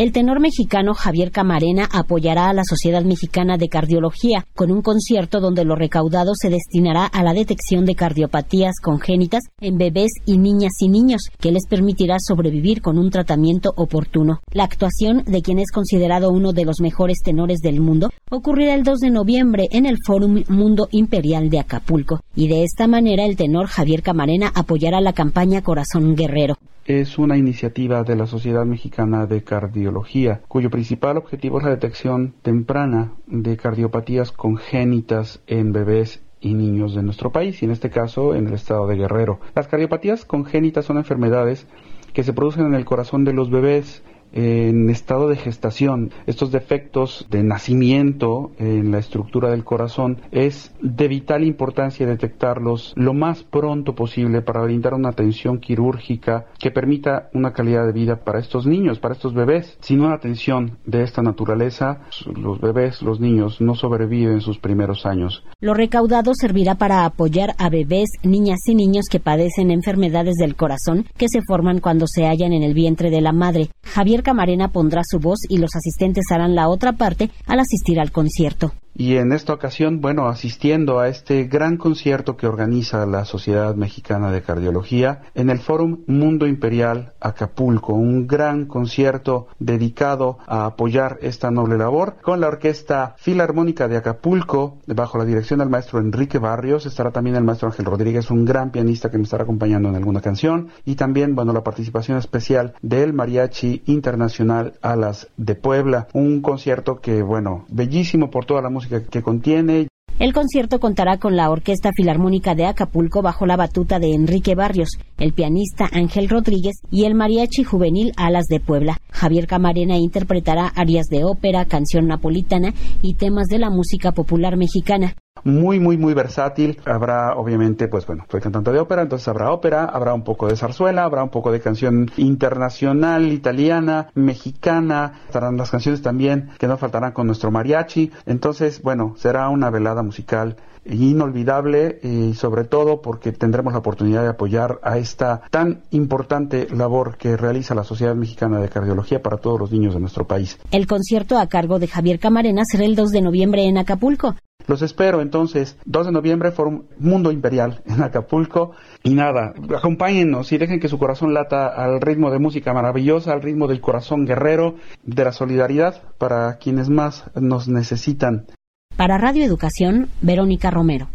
El tenor mexicano Javier Camarena apoyará a la Sociedad Mexicana de Cardiología con un concierto donde lo recaudado se destinará a la detección de cardiopatías congénitas en bebés y niñas y niños, que les permitirá sobrevivir con un tratamiento oportuno. La actuación de quien es considerado uno de los mejores tenores del mundo ocurrirá el 2 de noviembre en el Fórum Mundo Imperial de Acapulco, y de esta manera el tenor Javier Camarena apoyará la campaña Corazón Guerrero es una iniciativa de la Sociedad Mexicana de Cardiología, cuyo principal objetivo es la detección temprana de cardiopatías congénitas en bebés y niños de nuestro país, y en este caso en el estado de Guerrero. Las cardiopatías congénitas son enfermedades que se producen en el corazón de los bebés en estado de gestación, estos defectos de nacimiento en la estructura del corazón, es de vital importancia detectarlos lo más pronto posible para brindar una atención quirúrgica que permita una calidad de vida para estos niños, para estos bebés. Sin una atención de esta naturaleza, los bebés, los niños no sobreviven sus primeros años. Lo recaudado servirá para apoyar a bebés, niñas y niños que padecen enfermedades del corazón que se forman cuando se hallan en el vientre de la madre. Javier Camarena pondrá su voz y los asistentes harán la otra parte al asistir al concierto y en esta ocasión, bueno, asistiendo a este gran concierto que organiza la Sociedad Mexicana de Cardiología en el Fórum Mundo Imperial Acapulco, un gran concierto dedicado a apoyar esta noble labor con la Orquesta Filarmónica de Acapulco, bajo la dirección del maestro Enrique Barrios, estará también el maestro Ángel Rodríguez, un gran pianista que me estará acompañando en alguna canción, y también, bueno, la participación especial del Mariachi Internacional Alas de Puebla, un concierto que, bueno, bellísimo por toda la música El concierto contará con la Orquesta Filarmónica de Acapulco bajo la batuta de Enrique Barrios, el pianista Ángel Rodríguez y el mariachi juvenil Alas de Puebla. Javier Camarena interpretará arias de ópera, canción napolitana y temas de la música popular mexicana muy, muy, muy versátil. Habrá, obviamente, pues bueno, soy cantante de ópera, entonces habrá ópera, habrá un poco de zarzuela, habrá un poco de canción internacional, italiana, mexicana, estarán las canciones también que no faltarán con nuestro mariachi. Entonces, bueno, será una velada musical inolvidable y sobre todo porque tendremos la oportunidad de apoyar a esta tan importante labor que realiza la Sociedad Mexicana de Cardiología para todos los niños de nuestro país. El concierto a cargo de Javier Camarena será el 2 de noviembre en Acapulco. Los espero entonces, 2 de noviembre, Foro Mundo Imperial en Acapulco. Y nada, acompáñennos y dejen que su corazón lata al ritmo de música maravillosa, al ritmo del corazón guerrero, de la solidaridad para quienes más nos necesitan. Para Radio Educación, Verónica Romero.